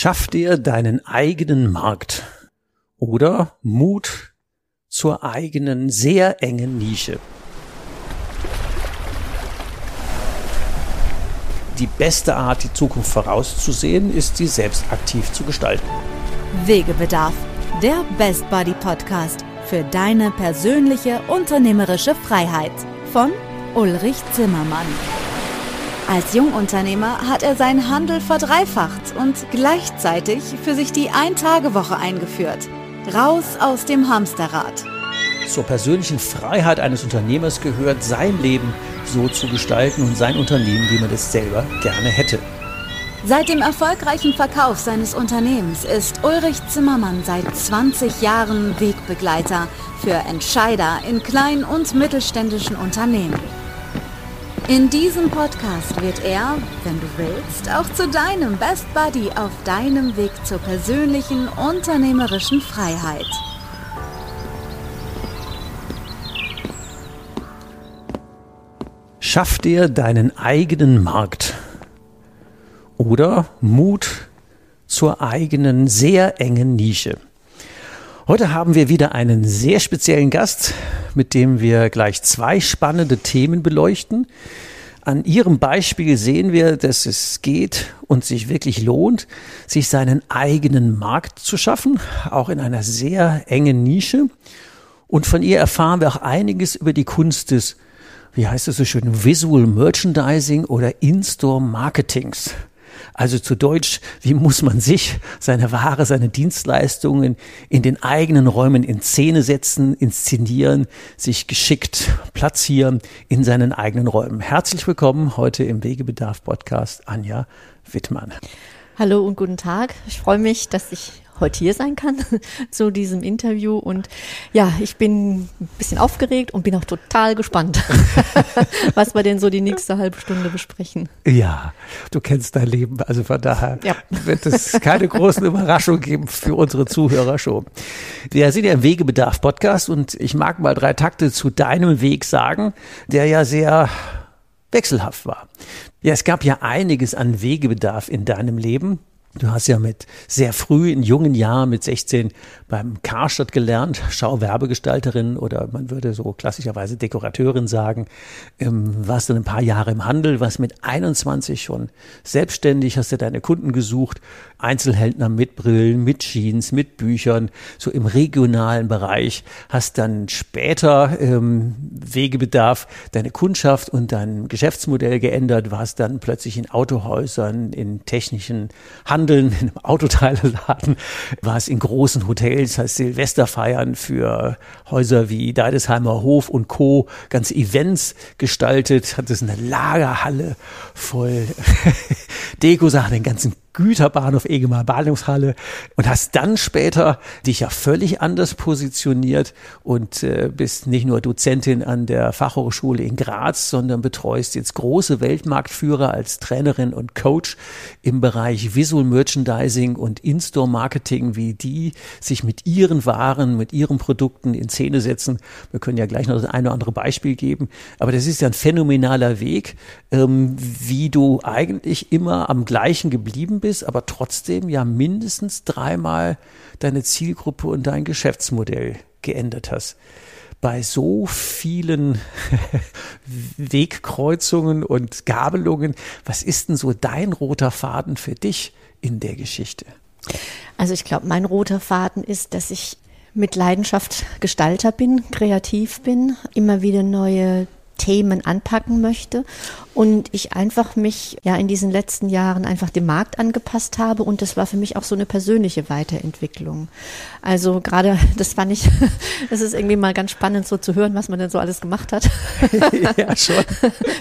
Schaff dir deinen eigenen Markt oder Mut zur eigenen sehr engen Nische. Die beste Art, die Zukunft vorauszusehen, ist sie selbst aktiv zu gestalten. Wegebedarf, der Best Buddy Podcast für deine persönliche unternehmerische Freiheit von Ulrich Zimmermann. Als Jungunternehmer hat er seinen Handel verdreifacht und gleichzeitig für sich die Ein-Tage-Woche eingeführt. Raus aus dem Hamsterrad. Zur persönlichen Freiheit eines Unternehmers gehört, sein Leben so zu gestalten und sein Unternehmen, wie man es selber gerne hätte. Seit dem erfolgreichen Verkauf seines Unternehmens ist Ulrich Zimmermann seit 20 Jahren Wegbegleiter für Entscheider in kleinen und mittelständischen Unternehmen. In diesem Podcast wird er, wenn du willst, auch zu deinem Best Buddy auf deinem Weg zur persönlichen unternehmerischen Freiheit. Schaff dir deinen eigenen Markt oder Mut zur eigenen sehr engen Nische. Heute haben wir wieder einen sehr speziellen Gast, mit dem wir gleich zwei spannende Themen beleuchten. An Ihrem Beispiel sehen wir, dass es geht und sich wirklich lohnt, sich seinen eigenen Markt zu schaffen, auch in einer sehr engen Nische. Und von ihr erfahren wir auch einiges über die Kunst des, wie heißt es so schön, Visual Merchandising oder In-Store Marketings. Also zu Deutsch, wie muss man sich, seine Ware, seine Dienstleistungen in den eigenen Räumen in Szene setzen, inszenieren, sich geschickt platzieren in seinen eigenen Räumen. Herzlich willkommen heute im Wegebedarf Podcast Anja Wittmann. Hallo und guten Tag. Ich freue mich, dass ich heute hier sein kann zu diesem Interview. Und ja, ich bin ein bisschen aufgeregt und bin auch total gespannt, was wir denn so die nächste halbe Stunde besprechen. Ja, du kennst dein Leben, also von daher ja. wird es keine großen Überraschungen geben für unsere Zuhörer schon. Wir sind ja im Wegebedarf-Podcast und ich mag mal drei Takte zu deinem Weg sagen, der ja sehr wechselhaft war. Ja, es gab ja einiges an Wegebedarf in deinem Leben. Du hast ja mit sehr früh in jungen Jahren, mit 16, beim Karstadt gelernt, Schauwerbegestalterin oder man würde so klassischerweise Dekorateurin sagen. Ähm, warst dann ein paar Jahre im Handel, warst mit 21 schon selbstständig, hast dir deine Kunden gesucht, Einzelhändler mit Brillen, mit Jeans, mit Büchern, so im regionalen Bereich, hast dann später ähm, Wegebedarf deine Kundschaft und dein Geschäftsmodell geändert, warst dann plötzlich in Autohäusern, in technischen Handel Handeln, in einem Autoteileladen, war es in großen Hotels, heißt Silvesterfeiern für Häuser wie Deidesheimer Hof und Co. ganze Events gestaltet, hat es eine Lagerhalle voll Deko-Sachen, den ganzen Güterbahnhof Egemar Ballungshalle und hast dann später dich ja völlig anders positioniert und äh, bist nicht nur Dozentin an der Fachhochschule in Graz, sondern betreust jetzt große Weltmarktführer als Trainerin und Coach im Bereich Visual Merchandising und In-Store Marketing, wie die sich mit ihren Waren, mit ihren Produkten in Szene setzen. Wir können ja gleich noch das eine oder andere Beispiel geben, aber das ist ja ein phänomenaler Weg, ähm, wie du eigentlich immer am gleichen geblieben bist bist, aber trotzdem ja mindestens dreimal deine Zielgruppe und dein Geschäftsmodell geändert hast. Bei so vielen Wegkreuzungen und Gabelungen, was ist denn so dein roter Faden für dich in der Geschichte? Also ich glaube, mein roter Faden ist, dass ich mit Leidenschaft Gestalter bin, kreativ bin, immer wieder neue Themen anpacken möchte und ich einfach mich ja in diesen letzten Jahren einfach dem Markt angepasst habe und das war für mich auch so eine persönliche Weiterentwicklung. Also gerade, das fand ich, das ist irgendwie mal ganz spannend so zu hören, was man denn so alles gemacht hat. ja, schon.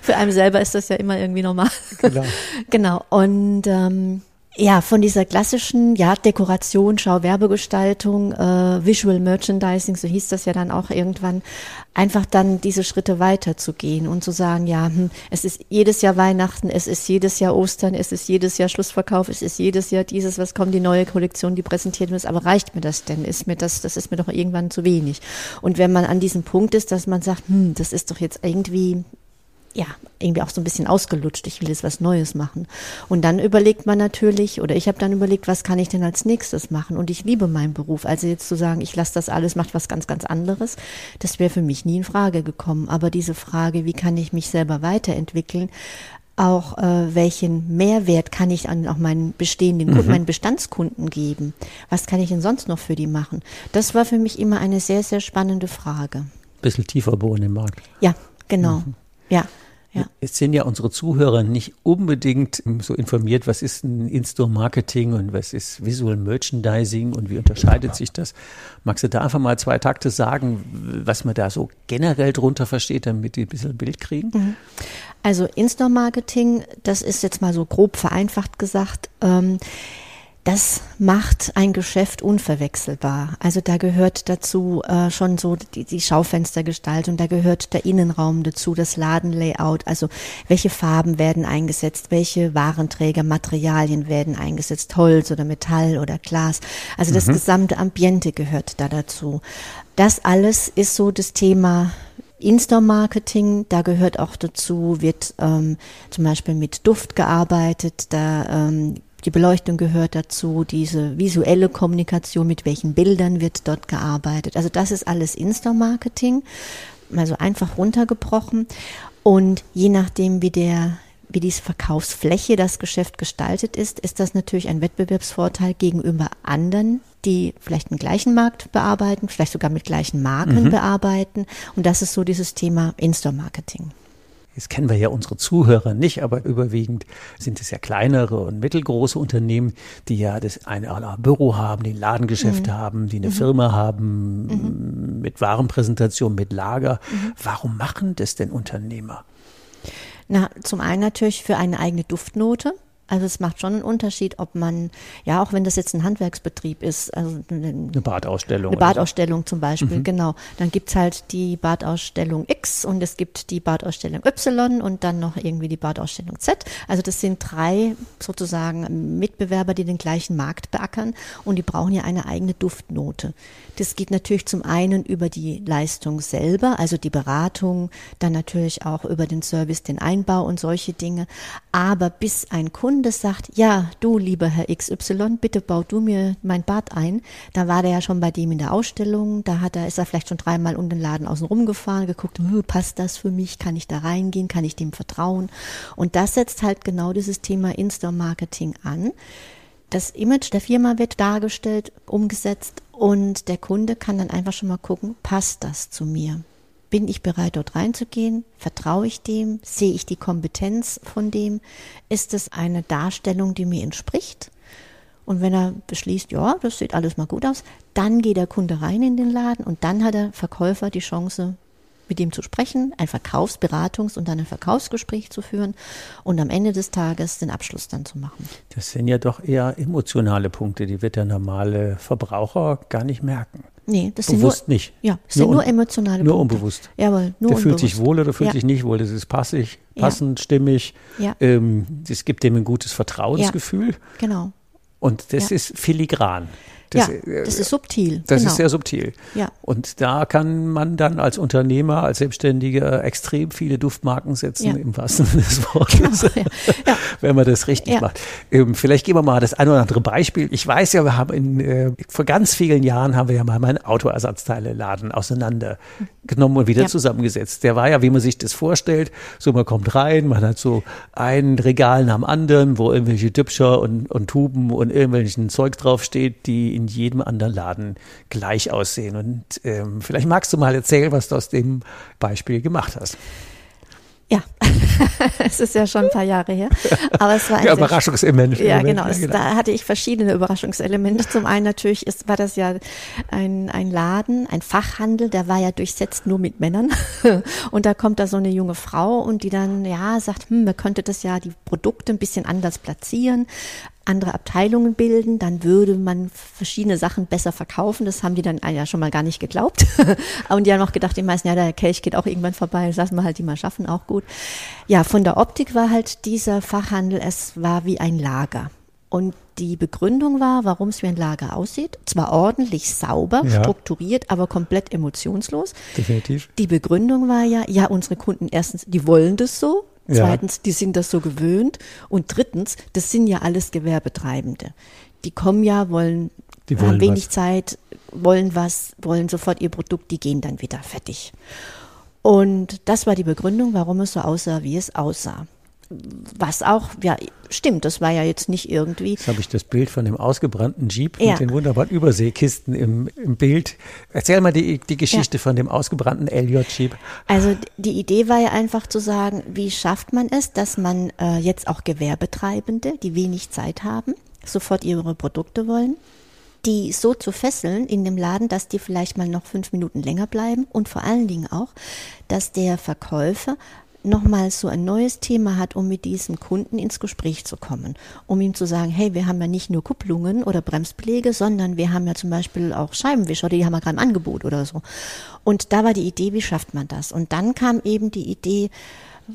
Für einen selber ist das ja immer irgendwie normal. Genau. Genau. Und ähm, ja, von dieser klassischen ja, Dekoration, Schau, Werbegestaltung, äh, Visual Merchandising, so hieß das ja dann auch irgendwann, einfach dann diese Schritte weiterzugehen und zu sagen, ja, hm, es ist jedes Jahr Weihnachten, es ist jedes Jahr Ostern, es ist jedes Jahr Schlussverkauf, es ist jedes Jahr dieses, was kommt, die neue Kollektion, die präsentiert wird, aber reicht mir das denn? Ist mir das, das ist mir doch irgendwann zu wenig. Und wenn man an diesem Punkt ist, dass man sagt, hm, das ist doch jetzt irgendwie ja, irgendwie auch so ein bisschen ausgelutscht. Ich will jetzt was Neues machen. Und dann überlegt man natürlich, oder ich habe dann überlegt, was kann ich denn als nächstes machen? Und ich liebe meinen Beruf. Also jetzt zu sagen, ich lasse das alles, macht was ganz, ganz anderes, das wäre für mich nie in Frage gekommen. Aber diese Frage, wie kann ich mich selber weiterentwickeln, auch äh, welchen Mehrwert kann ich an auch meinen bestehenden Kunden, mhm. meinen Bestandskunden geben? Was kann ich denn sonst noch für die machen? Das war für mich immer eine sehr, sehr spannende Frage. Bisschen tiefer bohren im Markt. Ja, genau. Mhm. Ja. Ja. Jetzt sind ja unsere Zuhörer nicht unbedingt so informiert, was ist ein In-Store-Marketing und was ist Visual Merchandising und wie unterscheidet sich das? Magst du da einfach mal zwei Takte sagen, was man da so generell drunter versteht, damit die ein bisschen ein Bild kriegen? Mhm. Also In-Store-Marketing, das ist jetzt mal so grob vereinfacht gesagt. Ähm, das macht ein Geschäft unverwechselbar. Also da gehört dazu äh, schon so die, die Schaufenstergestaltung, da gehört der Innenraum dazu, das Ladenlayout, also welche Farben werden eingesetzt, welche Warenträger, Materialien werden eingesetzt, Holz oder Metall oder Glas. Also das mhm. gesamte Ambiente gehört da dazu. Das alles ist so das Thema in-Store-Marketing, da gehört auch dazu, wird ähm, zum Beispiel mit Duft gearbeitet, da ähm, die Beleuchtung gehört dazu, diese visuelle Kommunikation, mit welchen Bildern wird dort gearbeitet. Also das ist alles Insta-Marketing, also einfach runtergebrochen. Und je nachdem, wie der wie diese Verkaufsfläche das Geschäft gestaltet ist, ist das natürlich ein Wettbewerbsvorteil gegenüber anderen, die vielleicht den gleichen Markt bearbeiten, vielleicht sogar mit gleichen Marken mhm. bearbeiten. Und das ist so dieses Thema In-Store-Marketing. Jetzt kennen wir ja unsere Zuhörer nicht, aber überwiegend sind es ja kleinere und mittelgroße Unternehmen, die ja das eine Büro haben, die ein Ladengeschäft mhm. haben, die eine mhm. Firma haben mhm. mit Warenpräsentation, mit Lager. Mhm. Warum machen das denn Unternehmer? Na, zum einen natürlich für eine eigene Duftnote. Also es macht schon einen Unterschied, ob man, ja, auch wenn das jetzt ein Handwerksbetrieb ist, also eine, eine Badausstellung. Eine Badausstellung so. zum Beispiel, mhm. genau. Dann gibt's halt die Badausstellung X und es gibt die Badausstellung Y und dann noch irgendwie die Badausstellung Z. Also das sind drei sozusagen Mitbewerber, die den gleichen Markt beackern und die brauchen ja eine eigene Duftnote. Das geht natürlich zum einen über die Leistung selber, also die Beratung, dann natürlich auch über den Service, den Einbau und solche Dinge. Aber bis ein Kunde sagt, ja, du lieber Herr XY, bitte bau du mir mein Bad ein, da war der ja schon bei dem in der Ausstellung, da hat er, ist er vielleicht schon dreimal um den Laden außen rumgefahren, geguckt, passt das für mich, kann ich da reingehen, kann ich dem vertrauen? Und das setzt halt genau dieses Thema In-Store-Marketing an. Das Image der Firma wird dargestellt, umgesetzt und der Kunde kann dann einfach schon mal gucken, passt das zu mir? Bin ich bereit, dort reinzugehen? Vertraue ich dem? Sehe ich die Kompetenz von dem? Ist es eine Darstellung, die mir entspricht? Und wenn er beschließt, ja, das sieht alles mal gut aus, dann geht der Kunde rein in den Laden und dann hat der Verkäufer die Chance, mit ihm zu sprechen, ein Verkaufsberatungs- und dann ein Verkaufsgespräch zu führen und am Ende des Tages den Abschluss dann zu machen. Das sind ja doch eher emotionale Punkte, die wird der normale Verbraucher gar nicht merken. Nee, das Bewusst sind nur, nicht. Ja, das nur sind nur emotionale Nur Punkte. unbewusst. Jawohl, nur Der fühlt sich wohl oder fühlt ja. sich nicht wohl. Das ist passig, passend, ja. stimmig. Ja. Ähm, das gibt dem ein gutes Vertrauensgefühl. Genau. Und das ist filigran. Das, ja, äh, das ist subtil. Das genau. ist sehr subtil. Ja. Und da kann man dann als Unternehmer, als Selbstständiger extrem viele Duftmarken setzen, ja. im wahrsten Sinne des Wortes, genau, ja. wenn man das richtig macht. Ähm, vielleicht geben wir mal das ein oder andere Beispiel. Ich weiß ja, wir haben in, äh, vor ganz vielen Jahren haben wir ja mal meinen Autoersatzteile-Laden auseinandergenommen und wieder zusammengesetzt. Der war ja, wie man sich das vorstellt, so man kommt rein, man hat so ein Regal nach dem anderen, wo irgendwelche Dübscher und, und Tuben und irgendwelchen Zeug draufsteht, die in jedem anderen Laden gleich aussehen. Und ähm, vielleicht magst du mal erzählen, was du aus dem Beispiel gemacht hast. Ja, es ist ja schon ein paar Jahre her. Aber es war ein ja, Überraschungselement. Ja, genau. Es, genau. Da hatte ich verschiedene Überraschungselemente. Zum einen natürlich ist, war das ja ein, ein Laden, ein Fachhandel, der war ja durchsetzt nur mit Männern. Und da kommt da so eine junge Frau und die dann, ja, sagt, hm, man könnte das ja, die Produkte ein bisschen anders platzieren andere Abteilungen bilden, dann würde man verschiedene Sachen besser verkaufen. Das haben die dann ja schon mal gar nicht geglaubt. Und die haben auch gedacht, die meisten, ja, der Kelch geht auch irgendwann vorbei, das lassen wir halt die mal schaffen, auch gut. Ja, von der Optik war halt dieser Fachhandel, es war wie ein Lager. Und Die Begründung war, warum es wie ein Lager aussieht. Zwar ordentlich, sauber, ja. strukturiert, aber komplett emotionslos. Definitiv. Die Begründung war ja, ja, unsere Kunden erstens, die wollen das so. Zweitens, ja. die sind das so gewöhnt. Und drittens, das sind ja alles Gewerbetreibende. Die kommen ja, wollen, die wollen haben wenig was. Zeit, wollen was, wollen sofort ihr Produkt, die gehen dann wieder fertig. Und das war die Begründung, warum es so aussah, wie es aussah. Was auch, ja, stimmt, das war ja jetzt nicht irgendwie. Jetzt habe ich das Bild von dem ausgebrannten Jeep ja. mit den wunderbaren Überseekisten im, im Bild. Erzähl mal die, die Geschichte ja. von dem ausgebrannten LJ-Jeep. Also die Idee war ja einfach zu sagen, wie schafft man es, dass man äh, jetzt auch Gewerbetreibende, die wenig Zeit haben, sofort ihre Produkte wollen, die so zu fesseln in dem Laden, dass die vielleicht mal noch fünf Minuten länger bleiben und vor allen Dingen auch, dass der Verkäufer nochmal so ein neues Thema hat, um mit diesem Kunden ins Gespräch zu kommen, um ihm zu sagen, hey, wir haben ja nicht nur Kupplungen oder Bremsbeläge, sondern wir haben ja zum Beispiel auch Scheibenwischer, die haben wir gerade im Angebot oder so. Und da war die Idee, wie schafft man das? Und dann kam eben die Idee,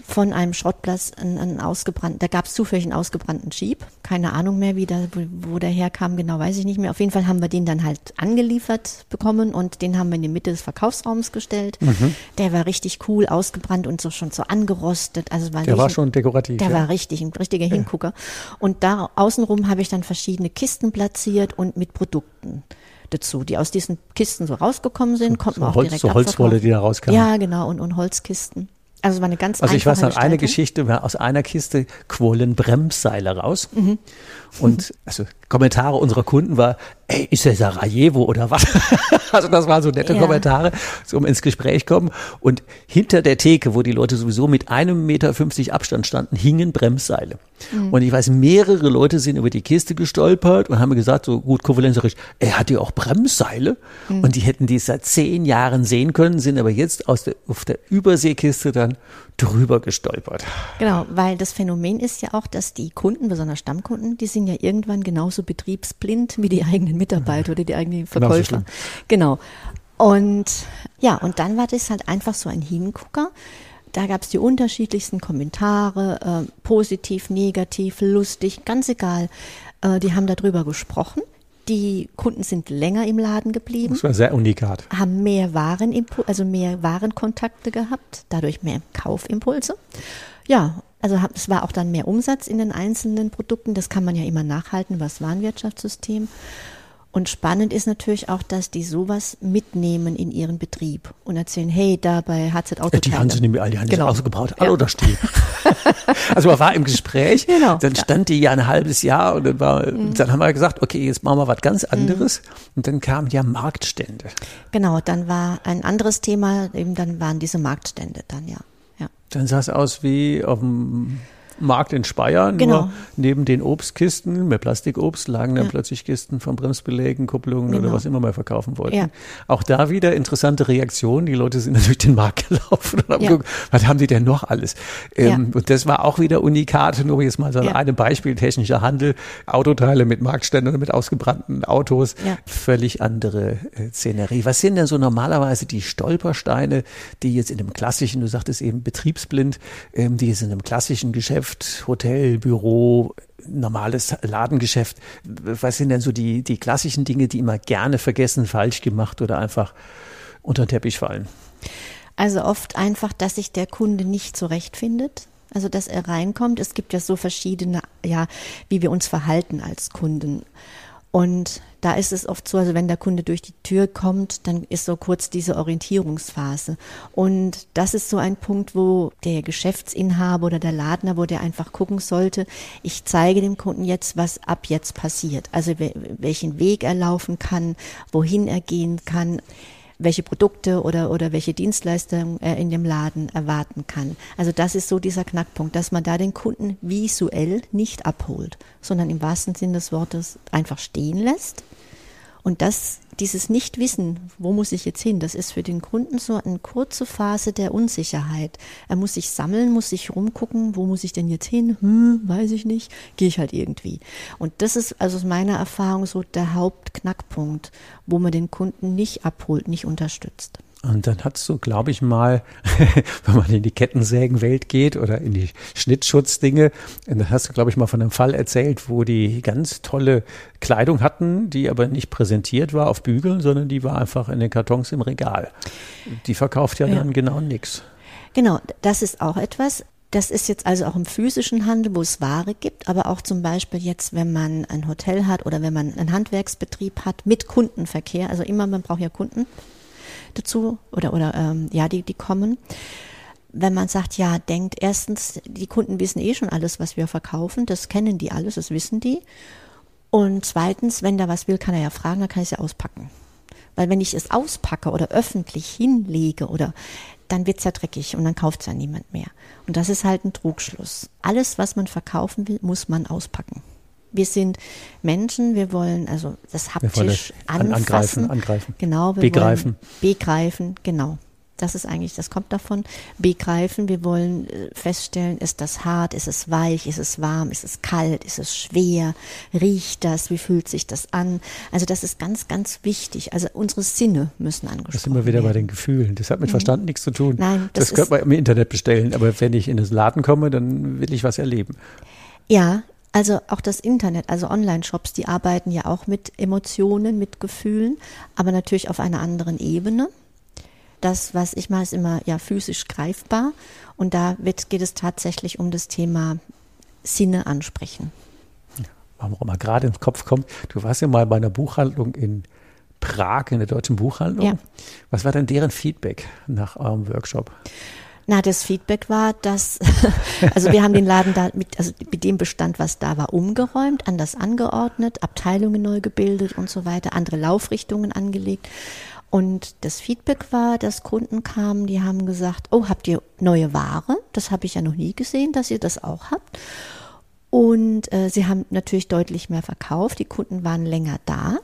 von einem Schrottplatz einen, einen ausgebrannten, da gab es zufällig einen ausgebrannten Jeep. Keine Ahnung mehr, wie der, wo, der herkam, genau weiß ich nicht mehr. Auf jeden Fall haben wir den dann halt angeliefert bekommen und den haben wir in die Mitte des Verkaufsraums gestellt. Mhm. Der war richtig cool, ausgebrannt und so schon so angerostet. Also war der war schon dekorativ. Der ja. war richtig, ein richtiger ja. Hingucker. Und da außenrum habe ich dann verschiedene Kisten platziert und mit Produkten dazu, die aus diesen Kisten so rausgekommen sind, konnten so, auch Holz, direkt So Holzwolle, die da rauskam. Ja, genau, und, und Holzkisten. Also war eine ganz Also ich weiß noch eine Geschichte, aus einer Kiste quollen Bremsseile raus. Mhm. Und also Kommentare unserer Kunden war, ey, ist der Sarajevo oder was? also das waren so nette ja. Kommentare, so um ins Gespräch kommen. Und hinter der Theke, wo die Leute sowieso mit einem Meter fünfzig Abstand standen, hingen Bremsseile. Mhm. Und ich weiß, mehrere Leute sind über die Kiste gestolpert und haben gesagt, so gut konfidenzerisch, er hat ja auch Bremsseile. Mhm. Und die hätten die seit zehn Jahren sehen können, sind aber jetzt aus der, auf der Überseekiste dann drüber gestolpert. Genau, weil das Phänomen ist ja auch, dass die Kunden, besonders Stammkunden, die sind ja irgendwann genauso betriebsblind wie die eigenen Mitarbeiter oder die eigenen Verkäufer. Genau. Und ja, und dann war das halt einfach so ein Hingucker. Da gab es die unterschiedlichsten Kommentare, äh, positiv, negativ, lustig, ganz egal. Äh, die haben darüber gesprochen. Die Kunden sind länger im Laden geblieben. Das war sehr unikat. Haben mehr Waren, also mehr Warenkontakte gehabt, dadurch mehr Kaufimpulse. Ja, also es war auch dann mehr Umsatz in den einzelnen Produkten. Das kann man ja immer nachhalten, was Warenwirtschaftssystem. Und spannend ist natürlich auch, dass die sowas mitnehmen in ihren Betrieb und erzählen, hey, da bei HZ Auto. Die haben sie nämlich all die haben genau. ausgebaut, All oder Stiel. also man war im Gespräch, genau. dann stand die ja ein halbes Jahr und dann, war, mhm. dann haben wir gesagt, okay, jetzt machen wir was ganz anderes. Mhm. Und dann kamen ja Marktstände. Genau, dann war ein anderes Thema, eben dann waren diese Marktstände dann, ja. ja. Dann sah es aus wie auf dem Markt in Speyer, genau. nur neben den Obstkisten mit Plastikobst lagen dann ja. plötzlich Kisten von Bremsbelägen, Kupplungen genau. oder was immer mal verkaufen wollten. Ja. Auch da wieder interessante Reaktionen. Die Leute sind natürlich den Markt gelaufen und haben ja. geguckt, was haben die denn noch alles? Ähm, und das war auch wieder unikat, nur jetzt mal so ja. ein Beispiel, technischer Handel, Autoteile mit Marktständen, mit ausgebrannten Autos, völlig andere äh, Szenerie. Was sind denn so normalerweise die Stolpersteine, die jetzt in dem klassischen, du sagtest eben betriebsblind, ähm, die jetzt in einem klassischen Geschäft Geschäft, Hotel, Büro, normales Ladengeschäft. Was sind denn so die, die klassischen Dinge, die immer gerne vergessen, falsch gemacht oder einfach unter den Teppich fallen? Also oft einfach, dass sich der Kunde nicht zurechtfindet. Also, dass er reinkommt. Es gibt ja so verschiedene, ja, wie wir uns verhalten als Kunden. Und da ist es oft so, also wenn der Kunde durch die Tür kommt, dann ist so kurz diese Orientierungsphase. Und das ist so ein Punkt, wo der Geschäftsinhaber oder der Ladner, wo der einfach gucken sollte, ich zeige dem Kunden jetzt, was ab jetzt passiert. Also welchen Weg er laufen kann, wohin er gehen kann welche Produkte oder, oder welche Dienstleistungen er in dem Laden erwarten kann. Also das ist so dieser Knackpunkt, dass man da den Kunden visuell nicht abholt, sondern im wahrsten Sinn des Wortes einfach stehen lässt und das, dieses Nichtwissen, wo muss ich jetzt hin, das ist für den Kunden so eine kurze Phase der Unsicherheit. Er muss sich sammeln, muss sich rumgucken, wo muss ich denn jetzt hin? Hm, weiß ich nicht, gehe ich halt irgendwie. Und das ist also aus meiner Erfahrung so der Hauptknackpunkt, wo man den Kunden nicht abholt, nicht unterstützt. Und dann hast du, glaube ich mal, wenn man in die Kettensägenwelt geht oder in die Schnittschutzdinge, dann hast du, glaube ich, mal von einem Fall erzählt, wo die ganz tolle Kleidung hatten, die aber nicht präsentiert war auf Bügeln, sondern die war einfach in den Kartons im Regal. Die verkauft ja, ja. dann genau nichts. Genau, das ist auch etwas. Das ist jetzt also auch im physischen Handel, wo es Ware gibt, aber auch zum Beispiel jetzt, wenn man ein Hotel hat oder wenn man einen Handwerksbetrieb hat mit Kundenverkehr, also immer, man braucht ja Kunden dazu oder, oder ähm, ja, die, die kommen. Wenn man sagt, ja, denkt erstens, die Kunden wissen eh schon alles, was wir verkaufen, das kennen die alles, das wissen die. Und zweitens, wenn da was will, kann er ja fragen, dann kann ich es ja auspacken. Weil wenn ich es auspacke oder öffentlich hinlege oder dann wird es ja dreckig und dann kauft es ja niemand mehr. Und das ist halt ein Trugschluss. Alles, was man verkaufen will, muss man auspacken. Wir sind Menschen, wir wollen also das haptisch anfassen. Angreifen, angreifen. Genau, wir begreifen. wollen begreifen, genau. Das ist eigentlich, das kommt davon. Begreifen, wir wollen äh, feststellen, ist das hart, ist es weich, ist es warm, ist es kalt, ist es schwer, riecht das, wie fühlt sich das an? Also das ist ganz, ganz wichtig. Also unsere Sinne müssen angesprochen werden. Das sind wir wieder werden. bei den Gefühlen. Das hat mit mhm. Verstand nichts zu tun. Nein, das, das könnte man im Internet bestellen, aber wenn ich in das Laden komme, dann will ich was erleben. Ja, also auch das Internet, also Online-Shops, die arbeiten ja auch mit Emotionen, mit Gefühlen, aber natürlich auf einer anderen Ebene. Das, was ich mache, ist immer ja physisch greifbar und da wird, geht es tatsächlich um das Thema Sinne ansprechen. Warum auch mal gerade ins Kopf kommt, du warst ja mal bei einer Buchhandlung in Prag, in der deutschen Buchhandlung. Ja. Was war denn deren Feedback nach eurem Workshop? Na, das Feedback war, dass, also wir haben den Laden da mit, also mit dem Bestand, was da war, umgeräumt, anders angeordnet, Abteilungen neu gebildet und so weiter, andere Laufrichtungen angelegt. Und das Feedback war, dass Kunden kamen, die haben gesagt, oh, habt ihr neue Ware? Das habe ich ja noch nie gesehen, dass ihr das auch habt. Und äh, sie haben natürlich deutlich mehr verkauft. Die Kunden waren länger da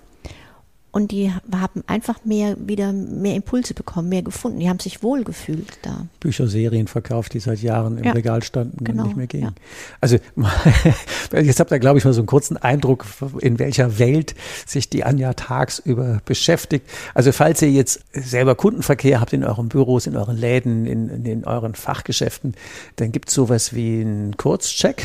und die haben einfach mehr wieder mehr Impulse bekommen, mehr gefunden. Die haben sich wohl gefühlt da. Bücherserien verkauft, die seit Jahren im ja, Regal standen genau, und nicht mehr gingen. Ja. Also jetzt habt ihr, glaube ich, mal so einen kurzen Eindruck, in welcher Welt sich die Anja tagsüber beschäftigt. Also falls ihr jetzt selber Kundenverkehr habt in euren Büros, in euren Läden, in, in euren Fachgeschäften, dann gibt es sowas wie einen Kurzcheck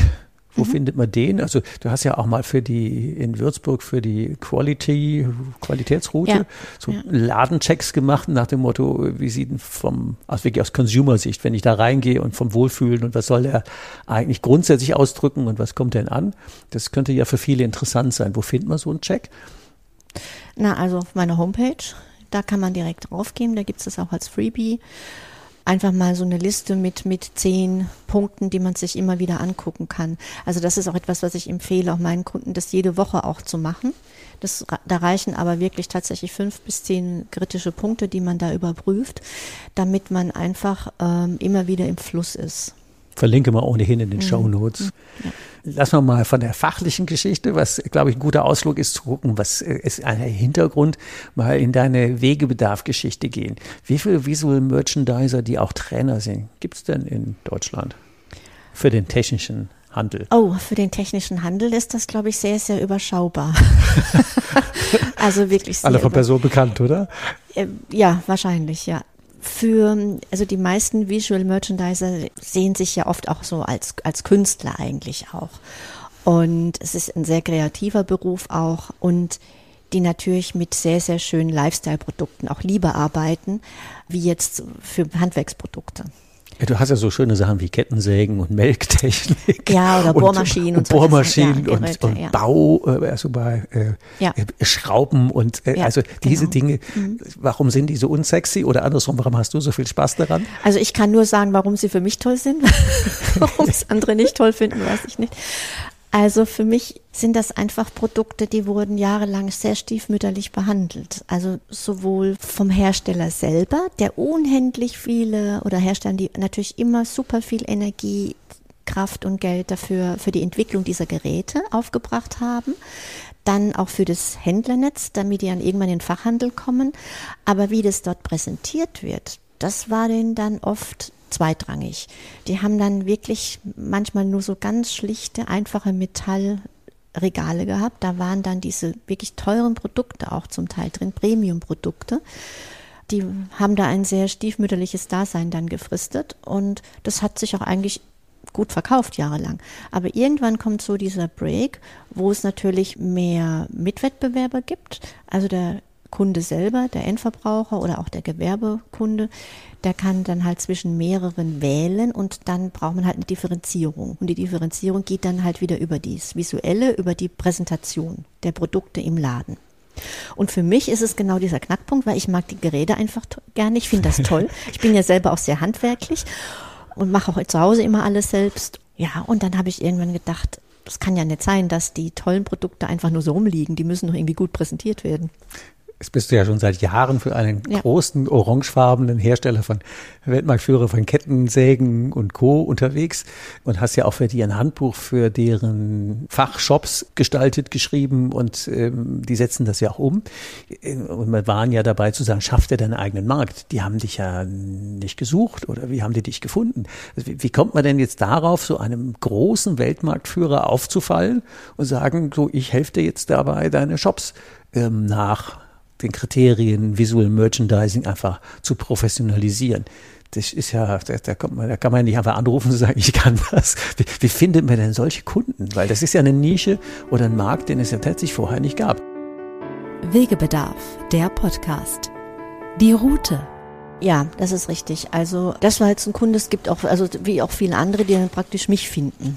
wo mhm. findet man den? Also du hast ja auch mal für die in Würzburg für die Quality Qualitätsroute ja. so ja. Ladenchecks gemacht nach dem Motto, wie sieht denn vom aus wirklich aus Consumer-Sicht, wenn ich da reingehe und vom Wohlfühlen und was soll der eigentlich grundsätzlich ausdrücken und was kommt denn an? Das könnte ja für viele interessant sein. Wo findet man so einen Check? Na, also auf meiner Homepage, da kann man direkt draufgehen, da gibt es das auch als Freebie einfach mal so eine Liste mit, mit zehn Punkten, die man sich immer wieder angucken kann. Also das ist auch etwas, was ich empfehle, auch meinen Kunden, das jede Woche auch zu machen. Das, da reichen aber wirklich tatsächlich fünf bis zehn kritische Punkte, die man da überprüft, damit man einfach ähm, immer wieder im Fluss ist. Verlinke mal ohnehin in den mhm. Show Notes. Ja. Lassen wir mal von der fachlichen Geschichte, was glaube ich ein guter Ausflug ist, zu gucken, was ist ein Hintergrund, mal in deine Wegebedarf-Geschichte gehen. Wie viele Visual Merchandiser, die auch Trainer sind, gibt es denn in Deutschland für den technischen Handel? Oh, für den technischen Handel ist das, glaube ich, sehr, sehr überschaubar. also wirklich sehr. Alle von Person bekannt, oder? Äh, ja, wahrscheinlich, ja für, also die meisten Visual Merchandiser sehen sich ja oft auch so als, als Künstler eigentlich auch. Und es ist ein sehr kreativer Beruf auch und die natürlich mit sehr, sehr schönen Lifestyle-Produkten auch lieber arbeiten, wie jetzt für Handwerksprodukte. Ja, du hast ja so schöne Sachen wie Kettensägen und Melktechnik. Ja, oder Bohrmaschinen und, und, und Bohrmaschinen ja, und, und ja. Bau, äh, also bei äh, ja. Äh, Schrauben und äh, also diese genau. Dinge. Mhm. Warum sind die so unsexy oder andersrum, warum hast du so viel Spaß daran? Also ich kann nur sagen, warum sie für mich toll sind. warum es andere nicht toll finden, weiß ich nicht. Also für mich sind das einfach Produkte, die wurden jahrelang sehr stiefmütterlich behandelt. Also sowohl vom Hersteller selber, der unendlich viele oder Hersteller, die natürlich immer super viel Energie, Kraft und Geld dafür für die Entwicklung dieser Geräte aufgebracht haben. Dann auch für das Händlernetz, damit die dann irgendwann in den Fachhandel kommen. Aber wie das dort präsentiert wird, das war denen dann oft zweitrangig. Die haben dann wirklich manchmal nur so ganz schlichte, einfache Metallregale gehabt. Da waren dann diese wirklich teuren Produkte auch zum Teil drin, Premium-Produkte. Die haben da ein sehr stiefmütterliches Dasein dann gefristet und das hat sich auch eigentlich gut verkauft jahrelang. Aber irgendwann kommt so dieser Break, wo es natürlich mehr Mitwettbewerber gibt. Also der Kunde selber, der Endverbraucher oder auch der Gewerbekunde, der kann dann halt zwischen mehreren wählen und dann braucht man halt eine Differenzierung. Und die Differenzierung geht dann halt wieder über dies Visuelle, über die Präsentation der Produkte im Laden. Und für mich ist es genau dieser Knackpunkt, weil ich mag die Geräte einfach gerne. Ich finde das toll. Ich bin ja selber auch sehr handwerklich und mache auch zu Hause immer alles selbst. Ja, und dann habe ich irgendwann gedacht, das kann ja nicht sein, dass die tollen Produkte einfach nur so rumliegen. Die müssen doch irgendwie gut präsentiert werden. Jetzt bist du ja schon seit Jahren für einen ja. großen orangefarbenen Hersteller von Weltmarktführer von Kettensägen und Co. unterwegs und hast ja auch für die ein Handbuch für deren Fachshops gestaltet, geschrieben und ähm, die setzen das ja auch um. Und wir waren ja dabei zu sagen, schafft er deinen eigenen Markt? Die haben dich ja nicht gesucht oder wie haben die dich gefunden? Also wie, wie kommt man denn jetzt darauf, so einem großen Weltmarktführer aufzufallen und sagen, so ich helfe dir jetzt dabei, deine Shops ähm, nach den Kriterien Visual Merchandising einfach zu professionalisieren. Das ist ja, da, da, kommt man, da kann man nicht einfach anrufen und sagen, ich kann das. Wie, wie findet man denn solche Kunden? Weil das ist ja eine Nische oder ein Markt, den es ja tatsächlich vorher nicht gab. Wegebedarf, der Podcast. Die Route. Ja, das ist richtig. Also das war jetzt ein Kunde, es gibt auch, also wie auch viele andere, die dann praktisch mich finden.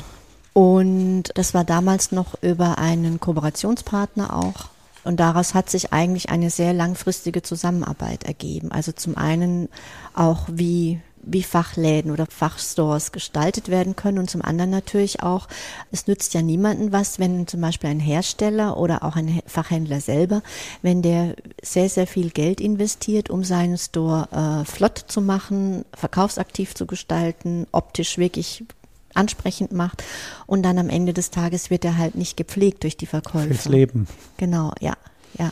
Und das war damals noch über einen Kooperationspartner auch und daraus hat sich eigentlich eine sehr langfristige Zusammenarbeit ergeben. Also zum einen auch wie wie Fachläden oder Fachstores gestaltet werden können und zum anderen natürlich auch, es nützt ja niemanden was, wenn zum Beispiel ein Hersteller oder auch ein Fachhändler selber, wenn der sehr, sehr viel Geld investiert, um seinen Store äh, flott zu machen, verkaufsaktiv zu gestalten, optisch wirklich ansprechend macht. Und dann am Ende des Tages wird er halt nicht gepflegt durch die Verkäufer. Fürs Leben. Genau, ja, ja.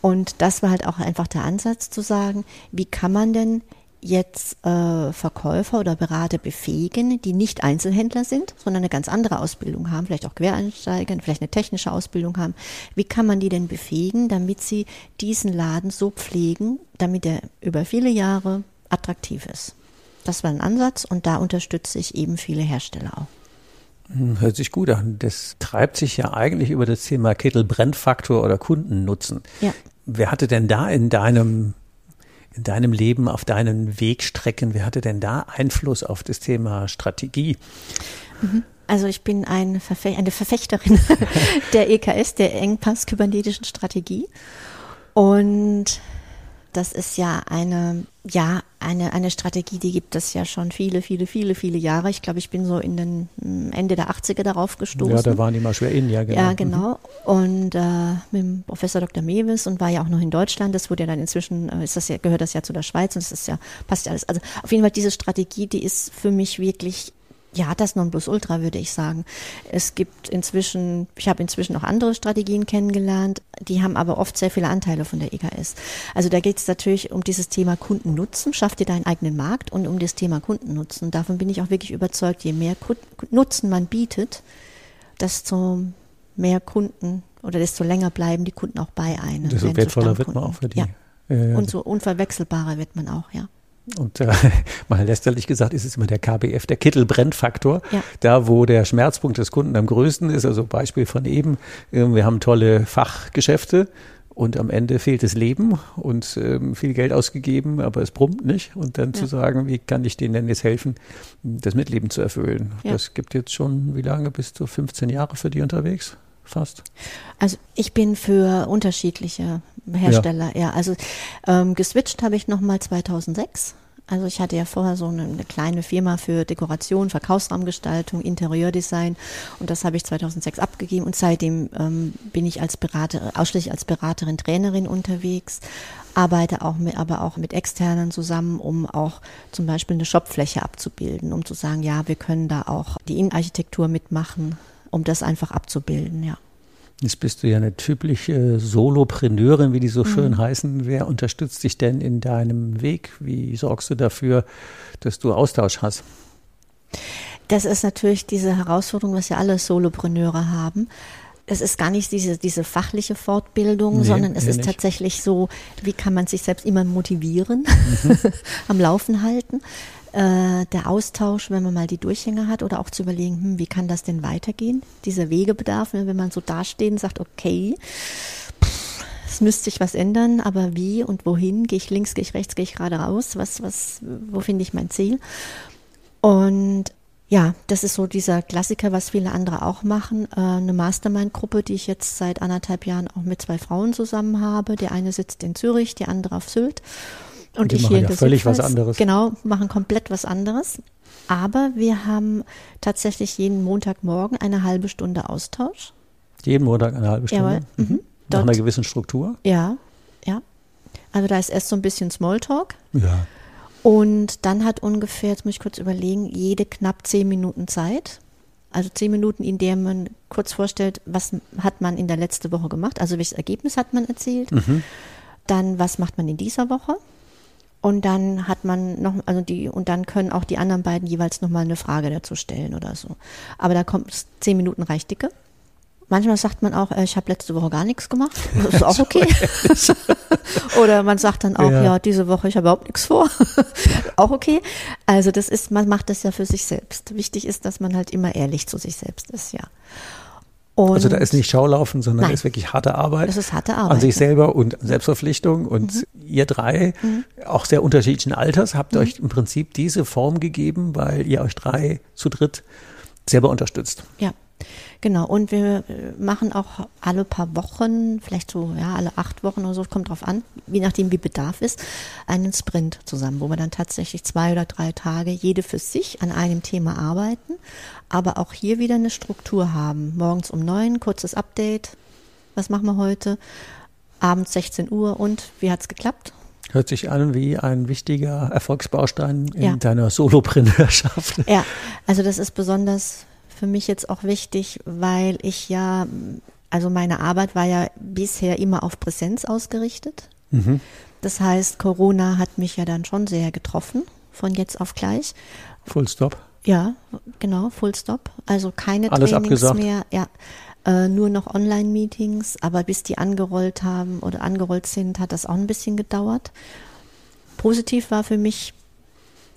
Und das war halt auch einfach der Ansatz zu sagen, wie kann man denn jetzt äh, Verkäufer oder Berater befähigen, die nicht Einzelhändler sind, sondern eine ganz andere Ausbildung haben, vielleicht auch Quereinsteiger, vielleicht eine technische Ausbildung haben. Wie kann man die denn befähigen, damit sie diesen Laden so pflegen, damit er über viele Jahre attraktiv ist? Das war ein Ansatz und da unterstütze ich eben viele Hersteller auch. Hm, hört sich gut an. Das treibt sich ja eigentlich über das Thema Kittel-Brennfaktor oder Kundennutzen. Ja. Wer hatte denn da in deinem, in deinem Leben, auf deinen Wegstrecken, wer hatte denn da Einfluss auf das Thema Strategie? Mhm. Also ich bin ein Verfe eine Verfechterin der EKS, der Engpass-kybernetischen Strategie. Und das ist ja eine, ja, eine, eine Strategie, die gibt es ja schon viele, viele, viele, viele Jahre. Ich glaube, ich bin so in den hm, Ende der 80er darauf gestoßen. Ja, da waren die mal schwer in, ja, genau. Ja, genau. Mhm. Und äh, mit dem Professor Dr. Mewis und war ja auch noch in Deutschland. Das wurde ja dann inzwischen, äh, ist das ja, gehört das ja zu der Schweiz und es ist ja, passt ja alles. Also auf jeden Fall diese Strategie, die ist für mich wirklich ja, das Nonplusultra würde ich sagen. Es gibt inzwischen, ich habe inzwischen auch andere Strategien kennengelernt, die haben aber oft sehr viele Anteile von der EKS. Also da geht es natürlich um dieses Thema Kundennutzen, schaff dir deinen eigenen Markt und um das Thema Kundennutzen. Davon bin ich auch wirklich überzeugt, je mehr Nutzen man bietet, desto mehr Kunden oder desto länger bleiben die Kunden auch bei einem. Desto wertvoller wird man auch für die. Ja. Ja, ja. Und so unverwechselbarer wird man auch, ja. Und äh, mal lästerlich gesagt ist es immer der KBF, der Kittelbrennfaktor. Ja. Da, wo der Schmerzpunkt des Kunden am größten ist, also Beispiel von eben, äh, wir haben tolle Fachgeschäfte und am Ende fehlt das Leben und ähm, viel Geld ausgegeben, aber es brummt nicht. Und dann ja. zu sagen, wie kann ich denen denn jetzt helfen, das Mitleben zu erfüllen? Ja. Das gibt jetzt schon, wie lange bist du? 15 Jahre für die unterwegs? Fast? Also ich bin für unterschiedliche Hersteller, ja. ja. Also ähm, geswitcht habe ich nochmal 2006. Also ich hatte ja vorher so eine, eine, kleine Firma für Dekoration, Verkaufsraumgestaltung, Interieurdesign und das habe ich 2006 abgegeben und seitdem ähm, bin ich als Berater, ausschließlich als Beraterin, Trainerin unterwegs, arbeite auch mit, aber auch mit Externen zusammen, um auch zum Beispiel eine Shopfläche abzubilden, um zu sagen, ja, wir können da auch die Innenarchitektur mitmachen, um das einfach abzubilden, ja. Jetzt bist du ja eine typische Solopreneurin, wie die so schön mhm. heißen. Wer unterstützt dich denn in deinem Weg? Wie sorgst du dafür, dass du Austausch hast? Das ist natürlich diese Herausforderung, was ja alle Solopreneure haben. es ist gar nicht diese, diese fachliche Fortbildung, nee, sondern es ist nicht. tatsächlich so, wie kann man sich selbst immer motivieren, mhm. am Laufen halten. Äh, der Austausch, wenn man mal die Durchhänge hat oder auch zu überlegen, hm, wie kann das denn weitergehen? Dieser Wegebedarf, wenn man so dasteht und sagt, okay, es müsste sich was ändern, aber wie und wohin? Gehe ich links, gehe ich rechts, gehe ich gerade raus? Was, was, wo finde ich mein Ziel? Und ja, das ist so dieser Klassiker, was viele andere auch machen. Äh, eine Mastermind-Gruppe, die ich jetzt seit anderthalb Jahren auch mit zwei Frauen zusammen habe. Der eine sitzt in Zürich, die andere auf Sylt. Und die ich machen hier ja völlig was anderes. Genau, machen komplett was anderes. Aber wir haben tatsächlich jeden Montagmorgen eine halbe Stunde Austausch. Jeden Montag eine halbe Stunde? Mhm. Mhm. Nach einer gewissen Struktur? Ja, ja. Also da ist erst so ein bisschen Smalltalk. Ja. Und dann hat ungefähr, jetzt muss ich kurz überlegen, jede knapp zehn Minuten Zeit. Also zehn Minuten, in der man kurz vorstellt, was hat man in der letzten Woche gemacht, also welches Ergebnis hat man erzielt. Mhm. Dann, was macht man in dieser Woche? Und dann hat man noch, also die, und dann können auch die anderen beiden jeweils nochmal eine Frage dazu stellen oder so. Aber da kommt zehn Minuten reicht dicke. Manchmal sagt man auch, äh, ich habe letzte Woche gar nichts gemacht. Das ist auch okay. Oder man sagt dann auch, ja, ja diese Woche ich habe überhaupt nichts vor. auch okay. Also das ist, man macht das ja für sich selbst. Wichtig ist, dass man halt immer ehrlich zu sich selbst ist, ja. Und also da ist nicht Schaulaufen, sondern da ist wirklich harte Arbeit. Das ist harte Arbeit. An sich selber und Selbstverpflichtung. Und mhm. ihr drei, mhm. auch sehr unterschiedlichen Alters, habt mhm. euch im Prinzip diese Form gegeben, weil ihr euch drei zu dritt selber unterstützt. Ja. Genau, und wir machen auch alle paar Wochen, vielleicht so, ja, alle acht Wochen oder so, kommt drauf an, je nachdem wie Bedarf ist, einen Sprint zusammen, wo wir dann tatsächlich zwei oder drei Tage jede für sich an einem Thema arbeiten, aber auch hier wieder eine Struktur haben. Morgens um neun, kurzes Update, was machen wir heute? Abends 16 Uhr und wie hat's geklappt? Hört sich an wie ein wichtiger Erfolgsbaustein in ja. deiner Solopreneurschaft. Ja, also das ist besonders für mich jetzt auch wichtig, weil ich ja, also meine Arbeit war ja bisher immer auf Präsenz ausgerichtet. Mhm. Das heißt, Corona hat mich ja dann schon sehr getroffen, von jetzt auf gleich. Full Stop. Ja, genau, Full Stop. Also keine Alles Trainings abgesagt. mehr. Ja, äh, nur noch Online-Meetings, aber bis die angerollt haben oder angerollt sind, hat das auch ein bisschen gedauert. Positiv war für mich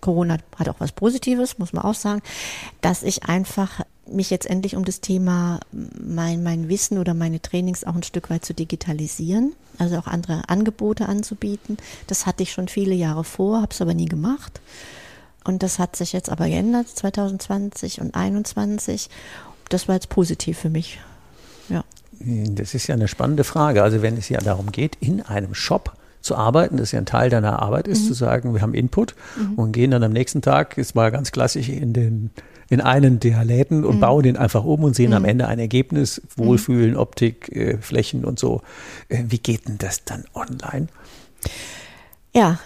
Corona hat auch was Positives, muss man auch sagen, dass ich einfach mich jetzt endlich um das Thema mein, mein Wissen oder meine Trainings auch ein Stück weit zu digitalisieren, also auch andere Angebote anzubieten. Das hatte ich schon viele Jahre vor, habe es aber nie gemacht. Und das hat sich jetzt aber geändert, 2020 und 2021. Das war jetzt positiv für mich. Ja. Das ist ja eine spannende Frage. Also wenn es ja darum geht, in einem Shop zu arbeiten, das ja ein Teil deiner Arbeit ist, mhm. zu sagen, wir haben Input mhm. und gehen dann am nächsten Tag, ist mal ganz klassisch, in den in einen der Läden und mhm. bauen den einfach um und sehen am mhm. Ende ein Ergebnis, Wohlfühlen, mhm. Optik, äh, Flächen und so. Äh, wie geht denn das dann online? Ja.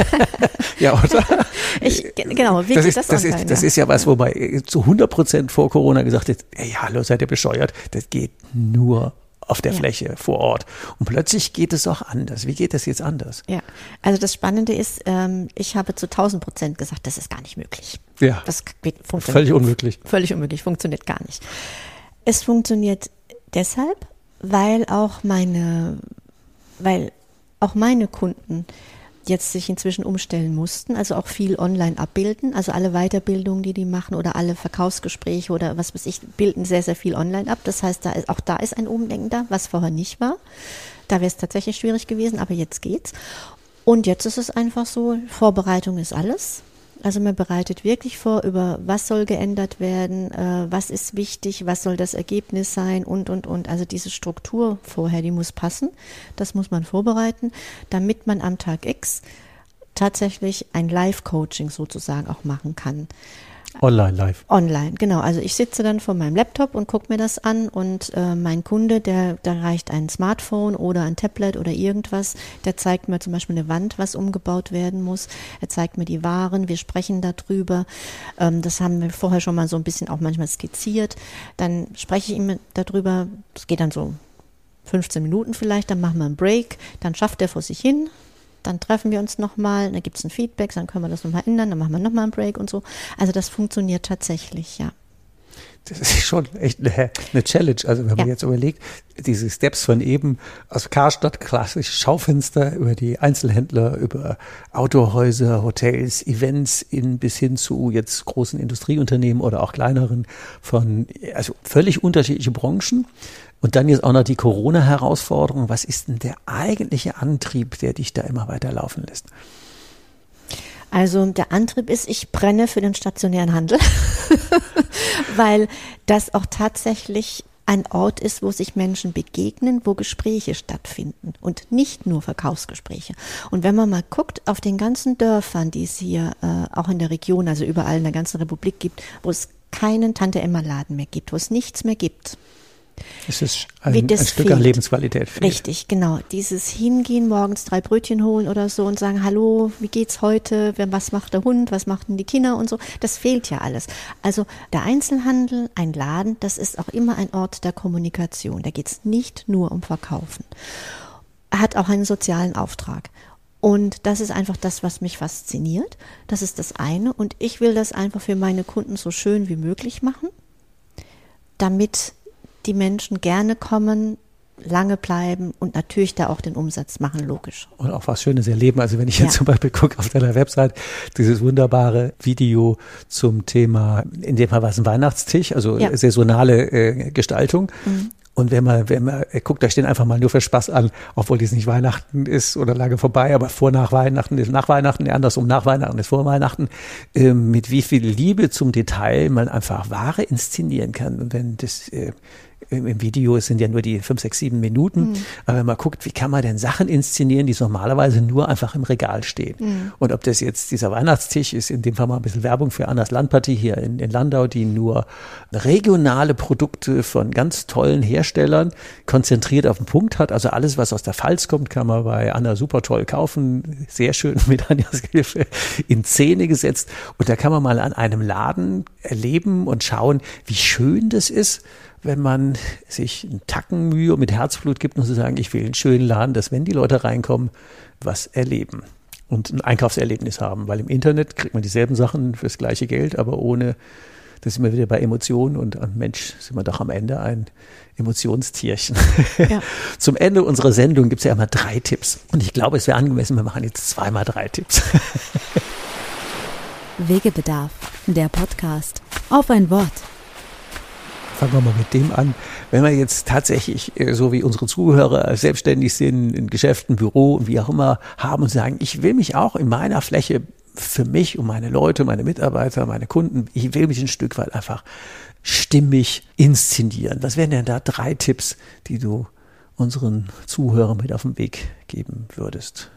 ja, oder? Ich, genau, wie das ist, das, das, ist, das ist ja was, wobei zu 100 Prozent vor Corona gesagt ist, ey, hallo, seid ihr bescheuert? Das geht nur auf der ja. Fläche vor Ort. Und plötzlich geht es auch anders. Wie geht das jetzt anders? Ja, also das Spannende ist, ähm, ich habe zu 1000 Prozent gesagt, das ist gar nicht möglich. Ja. Das funktioniert. Völlig unmöglich. Völlig unmöglich, funktioniert gar nicht. Es funktioniert deshalb, weil auch meine, weil auch meine Kunden jetzt sich inzwischen umstellen mussten, also auch viel online abbilden, also alle Weiterbildungen, die die machen oder alle Verkaufsgespräche oder was weiß ich, bilden sehr, sehr viel online ab. Das heißt, da ist, auch da ist ein Umdenken da, was vorher nicht war. Da wäre es tatsächlich schwierig gewesen, aber jetzt geht's. Und jetzt ist es einfach so, Vorbereitung ist alles. Also man bereitet wirklich vor, über was soll geändert werden, äh, was ist wichtig, was soll das Ergebnis sein und, und, und. Also diese Struktur vorher, die muss passen. Das muss man vorbereiten, damit man am Tag X tatsächlich ein Live-Coaching sozusagen auch machen kann. Online live. Online, genau. Also ich sitze dann vor meinem Laptop und gucke mir das an und äh, mein Kunde, der, der reicht ein Smartphone oder ein Tablet oder irgendwas, der zeigt mir zum Beispiel eine Wand, was umgebaut werden muss. Er zeigt mir die Waren, wir sprechen darüber. Ähm, das haben wir vorher schon mal so ein bisschen auch manchmal skizziert. Dann spreche ich ihm darüber, das geht dann so 15 Minuten vielleicht, dann machen wir einen Break, dann schafft er vor sich hin, dann treffen wir uns nochmal, dann gibt es ein Feedback, dann können wir das nochmal ändern, dann machen wir nochmal einen Break und so. Also das funktioniert tatsächlich, ja. Das ist schon echt eine, eine Challenge. Also wenn man jetzt überlegt, diese Steps von eben aus Karstadt, klassisch Schaufenster, über die Einzelhändler, über Autohäuser, Hotels, Events in bis hin zu jetzt großen Industrieunternehmen oder auch kleineren von, also völlig unterschiedliche Branchen. Und dann jetzt auch noch die Corona-Herausforderung. Was ist denn der eigentliche Antrieb, der dich da immer weiter laufen lässt? Also der Antrieb ist, ich brenne für den stationären Handel, weil das auch tatsächlich ein Ort ist, wo sich Menschen begegnen, wo Gespräche stattfinden und nicht nur Verkaufsgespräche. Und wenn man mal guckt auf den ganzen Dörfern, die es hier äh, auch in der Region, also überall in der ganzen Republik gibt, wo es keinen Tante-Emma-Laden mehr gibt, wo es nichts mehr gibt, es ist ein, ein Stück fehlt. an Lebensqualität. Fehlt. Richtig, genau. Dieses Hingehen, morgens drei Brötchen holen oder so und sagen, hallo, wie geht's heute? Was macht der Hund? Was machten die Kinder und so? Das fehlt ja alles. Also der Einzelhandel, ein Laden, das ist auch immer ein Ort der Kommunikation. Da geht's nicht nur um Verkaufen. Er hat auch einen sozialen Auftrag. Und das ist einfach das, was mich fasziniert. Das ist das eine. Und ich will das einfach für meine Kunden so schön wie möglich machen, damit die Menschen gerne kommen, lange bleiben und natürlich da auch den Umsatz machen, logisch. Und auch was Schönes erleben. Also wenn ich jetzt ja. zum Beispiel gucke auf deiner Website, dieses wunderbare Video zum Thema, in dem Fall war es ein Weihnachtstisch, also ja. saisonale äh, Gestaltung. Mhm. Und wenn man, wenn man guckt euch den einfach mal nur für Spaß an, obwohl es nicht Weihnachten ist oder lange vorbei, aber vor nach Weihnachten ist nach Weihnachten, andersrum nach Weihnachten ist vor Weihnachten, äh, mit wie viel Liebe zum Detail man einfach Ware inszenieren kann. Und wenn das äh, im Video sind ja nur die fünf, sechs, sieben Minuten. Mhm. Aber wenn man guckt, wie kann man denn Sachen inszenieren, die normalerweise nur einfach im Regal stehen. Mhm. Und ob das jetzt dieser Weihnachtstisch ist, in dem Fall mal ein bisschen Werbung für Anders Landpartie hier in, in Landau, die nur regionale Produkte von ganz tollen Herstellern konzentriert auf den Punkt hat. Also alles, was aus der Pfalz kommt, kann man bei Anna super toll kaufen. Sehr schön mit Anjas Hilfe in Szene gesetzt. Und da kann man mal an einem Laden erleben und schauen, wie schön das ist wenn man sich einen Tacken Mühe und mit Herzblut gibt und zu sagen, ich will einen schönen Laden, dass wenn die Leute reinkommen, was erleben und ein Einkaufserlebnis haben. Weil im Internet kriegt man dieselben Sachen fürs gleiche Geld, aber ohne, das sind wir wieder bei Emotionen und Mensch sind wir doch am Ende ein Emotionstierchen. Ja. Zum Ende unserer Sendung gibt es ja immer drei Tipps. Und ich glaube, es wäre angemessen, wir machen jetzt zweimal drei Tipps. Wegebedarf, der Podcast. Auf ein Wort fangen wir mal mit dem an. Wenn wir jetzt tatsächlich, äh, so wie unsere Zuhörer, selbstständig sind, in Geschäften, Büro und wie auch immer, haben und sagen, ich will mich auch in meiner Fläche für mich und meine Leute, meine Mitarbeiter, meine Kunden, ich will mich ein Stück weit einfach stimmig inszenieren. Was wären denn da drei Tipps, die du unseren Zuhörern mit auf den Weg geben würdest?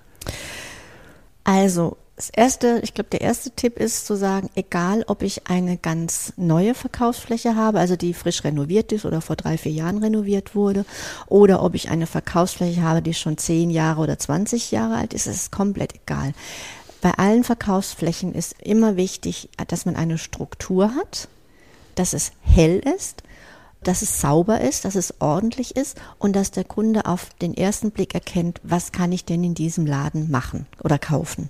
Also das erste, ich glaube, der erste Tipp ist zu sagen, egal ob ich eine ganz neue Verkaufsfläche habe, also die frisch renoviert ist oder vor drei, vier Jahren renoviert wurde, oder ob ich eine Verkaufsfläche habe, die schon zehn Jahre oder 20 Jahre alt ist, ist komplett egal. Bei allen Verkaufsflächen ist immer wichtig, dass man eine Struktur hat, dass es hell ist, dass es sauber ist, dass es ordentlich ist und dass der Kunde auf den ersten Blick erkennt, was kann ich denn in diesem Laden machen oder kaufen.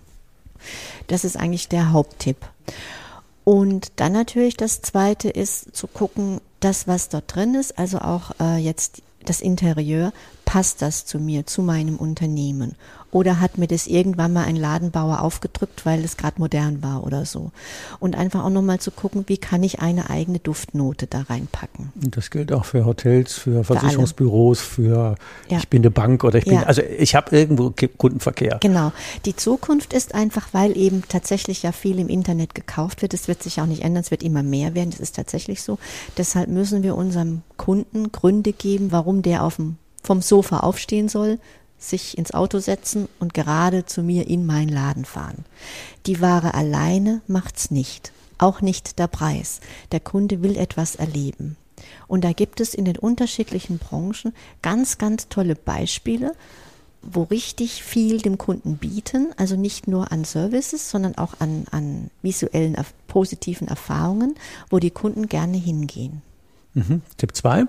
Das ist eigentlich der Haupttipp. Und dann natürlich das Zweite ist zu gucken, das, was dort drin ist, also auch äh, jetzt das Interieur, passt das zu mir, zu meinem Unternehmen? Oder hat mir das irgendwann mal ein Ladenbauer aufgedrückt, weil es gerade modern war oder so? Und einfach auch nochmal zu gucken, wie kann ich eine eigene Duftnote da reinpacken? Das gilt auch für Hotels, für Versicherungsbüros, für, ja. ich bin eine Bank oder ich bin, ja. also ich habe irgendwo Kundenverkehr. Genau. Die Zukunft ist einfach, weil eben tatsächlich ja viel im Internet gekauft wird. Es wird sich auch nicht ändern, es wird immer mehr werden. Das ist tatsächlich so. Deshalb müssen wir unserem Kunden Gründe geben, warum der auf dem vom Sofa aufstehen soll, sich ins Auto setzen und gerade zu mir in meinen Laden fahren. Die Ware alleine macht's nicht, auch nicht der Preis. Der Kunde will etwas erleben. Und da gibt es in den unterschiedlichen Branchen ganz, ganz tolle Beispiele, wo richtig viel dem Kunden bieten, also nicht nur an Services, sondern auch an, an visuellen, positiven Erfahrungen, wo die Kunden gerne hingehen. Mhm. Tipp 2.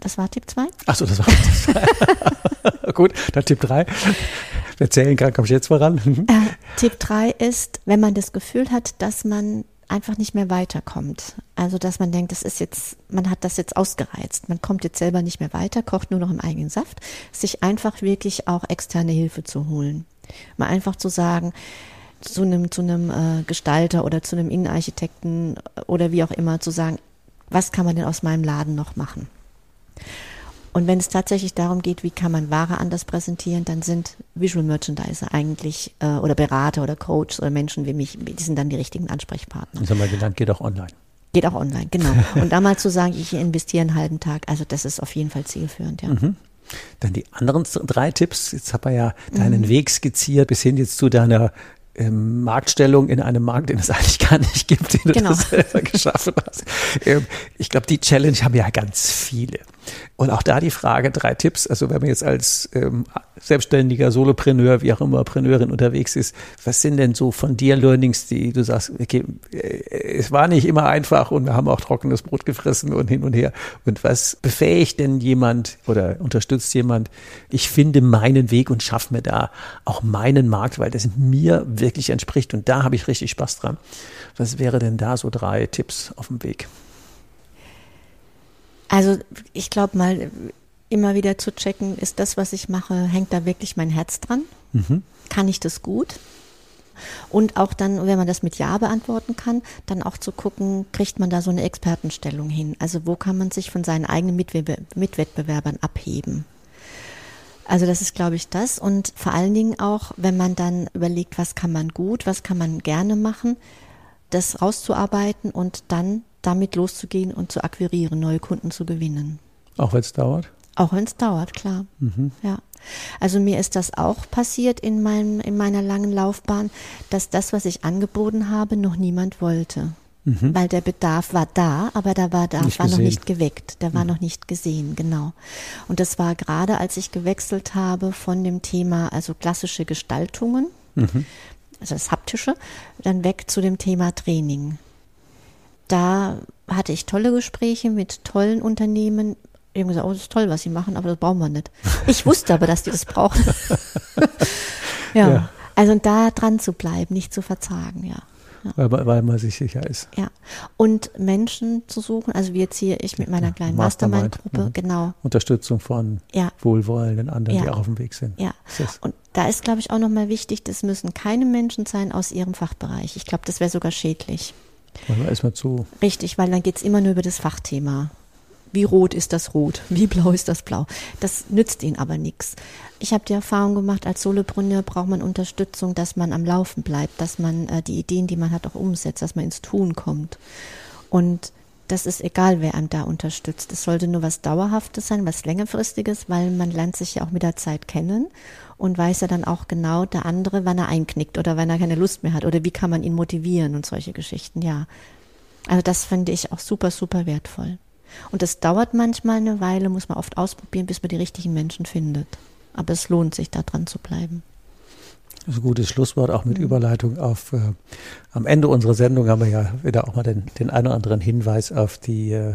Das war Tipp 2. Achso, das war Tipp 2. Gut, dann Tipp 3. Wir zählen gerade, kommst du jetzt voran? äh, Tipp 3 ist, wenn man das Gefühl hat, dass man einfach nicht mehr weiterkommt. Also, dass man denkt, das ist jetzt, man hat das jetzt ausgereizt. Man kommt jetzt selber nicht mehr weiter, kocht nur noch im eigenen Saft. Sich einfach wirklich auch externe Hilfe zu holen. Mal einfach zu sagen, zu einem, zu einem äh, Gestalter oder zu einem Innenarchitekten oder wie auch immer zu sagen, was kann man denn aus meinem Laden noch machen? Und wenn es tatsächlich darum geht, wie kann man Ware anders präsentieren, dann sind Visual Merchandiser eigentlich äh, oder Berater oder Coach oder Menschen wie mich, die sind dann die richtigen Ansprechpartner. Das haben wir gelernt, geht auch online. Geht auch online, genau. Und da mal zu sagen, ich investiere einen halben Tag, also das ist auf jeden Fall zielführend, ja. Mhm. Dann die anderen drei Tipps. Jetzt haben wir ja deinen mhm. Weg skizziert bis hin jetzt zu deiner ähm, Marktstellung in einem Markt, den es eigentlich gar nicht gibt, den du genau. selber geschaffen hast. Ähm, ich glaube, die Challenge haben ja ganz viele. Und auch da die Frage, drei Tipps. Also wenn man jetzt als ähm, selbstständiger Solopreneur, wie auch immer, Preneurin unterwegs ist, was sind denn so von dir Learnings, die du sagst, okay, äh, es war nicht immer einfach und wir haben auch trockenes Brot gefressen und hin und her. Und was befähigt denn jemand oder unterstützt jemand, ich finde meinen Weg und schaffe mir da auch meinen Markt, weil das mir wirklich entspricht und da habe ich richtig Spaß dran. Was wäre denn da so drei Tipps auf dem Weg? Also ich glaube mal, immer wieder zu checken, ist das, was ich mache, hängt da wirklich mein Herz dran? Mhm. Kann ich das gut? Und auch dann, wenn man das mit Ja beantworten kann, dann auch zu gucken, kriegt man da so eine Expertenstellung hin? Also wo kann man sich von seinen eigenen Mitwettbewerbern abheben? Also das ist, glaube ich, das. Und vor allen Dingen auch, wenn man dann überlegt, was kann man gut, was kann man gerne machen, das rauszuarbeiten und dann damit loszugehen und zu akquirieren, neue Kunden zu gewinnen. Auch wenn es dauert? Auch wenn es dauert, klar. Mhm. Ja. Also mir ist das auch passiert in, meinem, in meiner langen Laufbahn, dass das, was ich angeboten habe, noch niemand wollte. Mhm. Weil der Bedarf war da, aber der Bedarf nicht war gesehen. noch nicht geweckt, der war mhm. noch nicht gesehen, genau. Und das war gerade, als ich gewechselt habe von dem Thema, also klassische Gestaltungen, mhm. also das Haptische, dann weg zu dem Thema Training da hatte ich tolle Gespräche mit tollen Unternehmen. Die haben gesagt, oh, das ist toll, was sie machen, aber das brauchen wir nicht. Ich wusste aber, dass die das brauchen. ja. ja. Also da dran zu bleiben, nicht zu verzagen, ja. Ja. Weil, weil, man sich sicher ist. Ja. Und Menschen zu suchen, also wie jetzt hier ich mit meiner kleinen Mastermind-Gruppe, Mastermind, mhm. genau. Unterstützung von ja. wohlwollenden anderen, die auch auf dem Weg sind. Ja. Und da ist, glaube ich, auch nochmal wichtig, das müssen keine Menschen sein aus ihrem Fachbereich. Ich glaube, das wäre sogar schädlich. Manchmal ist man zu. Richtig, weil dann geht es immer nur über das Fachthema. Wie rot ist das Rot? Wie blau ist das Blau? Das nützt ihnen aber nichts. Ich habe die Erfahrung gemacht, als Solopreneur braucht man Unterstützung, dass man am Laufen bleibt, dass man äh, die Ideen, die man hat, auch umsetzt, dass man ins Tun kommt. Und das ist egal, wer einem da unterstützt. Es sollte nur was Dauerhaftes sein, was längerfristiges, weil man lernt sich ja auch mit der Zeit kennen und weiß ja dann auch genau der andere, wann er einknickt oder wenn er keine Lust mehr hat oder wie kann man ihn motivieren und solche Geschichten, ja. Also das finde ich auch super, super wertvoll. Und das dauert manchmal eine Weile, muss man oft ausprobieren, bis man die richtigen Menschen findet. Aber es lohnt sich, da dran zu bleiben. Das ist ein gutes Schlusswort, auch mit mhm. Überleitung auf, äh, am Ende unserer Sendung haben wir ja wieder auch mal den, den einen oder anderen Hinweis auf die äh,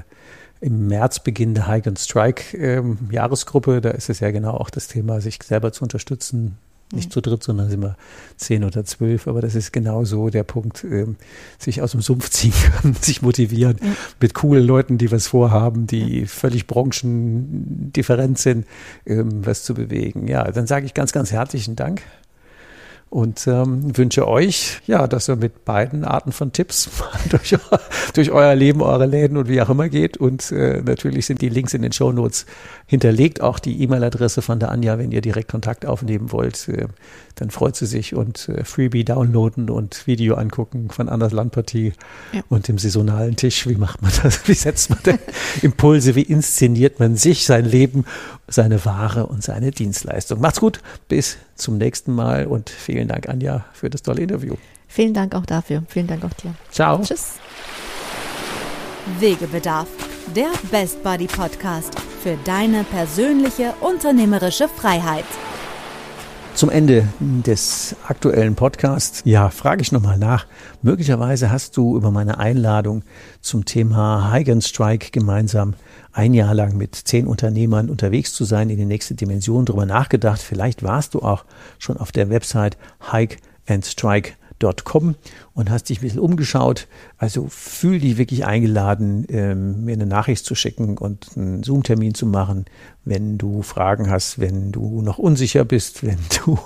im März beginnende Hike and Strike ähm, Jahresgruppe. Da ist es ja genau auch das Thema, sich selber zu unterstützen. Nicht zu dritt, sondern sind wir zehn oder zwölf. Aber das ist genau so der Punkt, ähm, sich aus dem Sumpf ziehen können, sich motivieren ja. mit coolen Leuten, die was vorhaben, die völlig branchendifferent sind, ähm, was zu bewegen. Ja, dann sage ich ganz, ganz herzlichen Dank und ähm, wünsche euch, ja, dass ihr mit beiden Arten von Tipps durch, durch euer Leben, eure Läden und wie auch immer geht. Und äh, natürlich sind die Links in den Show Notes hinterlegt, auch die E-Mail-Adresse von der Anja, wenn ihr direkt Kontakt aufnehmen wollt. Äh, dann freut sie sich und äh, Freebie downloaden und Video angucken von Anders Landpartie ja. und dem saisonalen Tisch. Wie macht man das? Wie setzt man denn Impulse? Wie inszeniert man sich, sein Leben, seine Ware und seine Dienstleistung? Macht's gut, bis zum nächsten Mal und vielen Dank, Anja, für das tolle Interview. Vielen Dank auch dafür. Vielen Dank auch dir. Ciao. Tschüss. Wegebedarf, der Best Buddy Podcast für deine persönliche unternehmerische Freiheit. Zum Ende des aktuellen Podcasts, ja, frage ich nochmal nach. Möglicherweise hast du über meine Einladung zum Thema Hike and Strike gemeinsam ein Jahr lang mit zehn Unternehmern unterwegs zu sein, in die nächste Dimension drüber nachgedacht. Vielleicht warst du auch schon auf der Website hikeandstrike.com www.wegebedarf.com und hast dich ein bisschen umgeschaut. Also fühl dich wirklich eingeladen, ähm, mir eine Nachricht zu schicken und einen Zoom-Termin zu machen, wenn du Fragen hast, wenn du noch unsicher bist, wenn du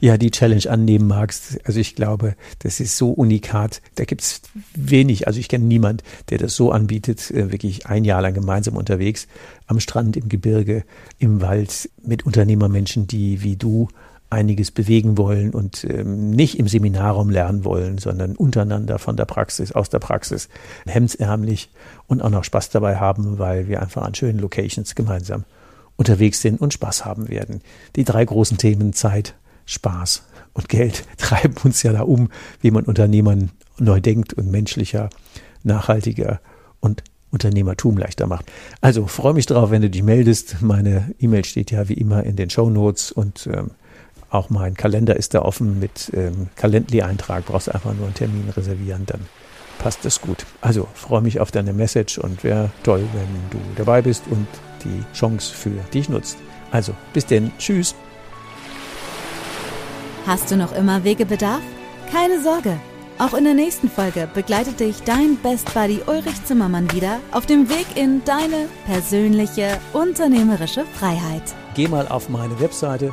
ja die Challenge annehmen magst. Also ich glaube, das ist so unikat. Da gibt es wenig, also ich kenne niemand, der das so anbietet, äh, wirklich ein Jahr lang gemeinsam unterwegs, am Strand, im Gebirge, im Wald, mit Unternehmermenschen, die wie du einiges bewegen wollen und ähm, nicht im Seminarraum lernen wollen, sondern untereinander von der Praxis, aus der Praxis, hemdsärmlich und auch noch Spaß dabei haben, weil wir einfach an schönen Locations gemeinsam unterwegs sind und Spaß haben werden. Die drei großen Themen Zeit, Spaß und Geld treiben uns ja da um, wie man Unternehmern neu denkt und menschlicher, nachhaltiger und Unternehmertum leichter macht. Also freue mich darauf, wenn du dich meldest. Meine E-Mail steht ja wie immer in den Show Notes und ähm, auch mein Kalender ist da offen mit ähm, Calendly-Eintrag. Brauchst einfach nur einen Termin reservieren, dann passt das gut. Also freue mich auf deine Message und wäre toll, wenn du dabei bist und die Chance für dich nutzt. Also bis denn, tschüss. Hast du noch immer Wegebedarf? Keine Sorge. Auch in der nächsten Folge begleitet dich dein Best Buddy Ulrich Zimmermann wieder auf dem Weg in deine persönliche unternehmerische Freiheit. Geh mal auf meine Webseite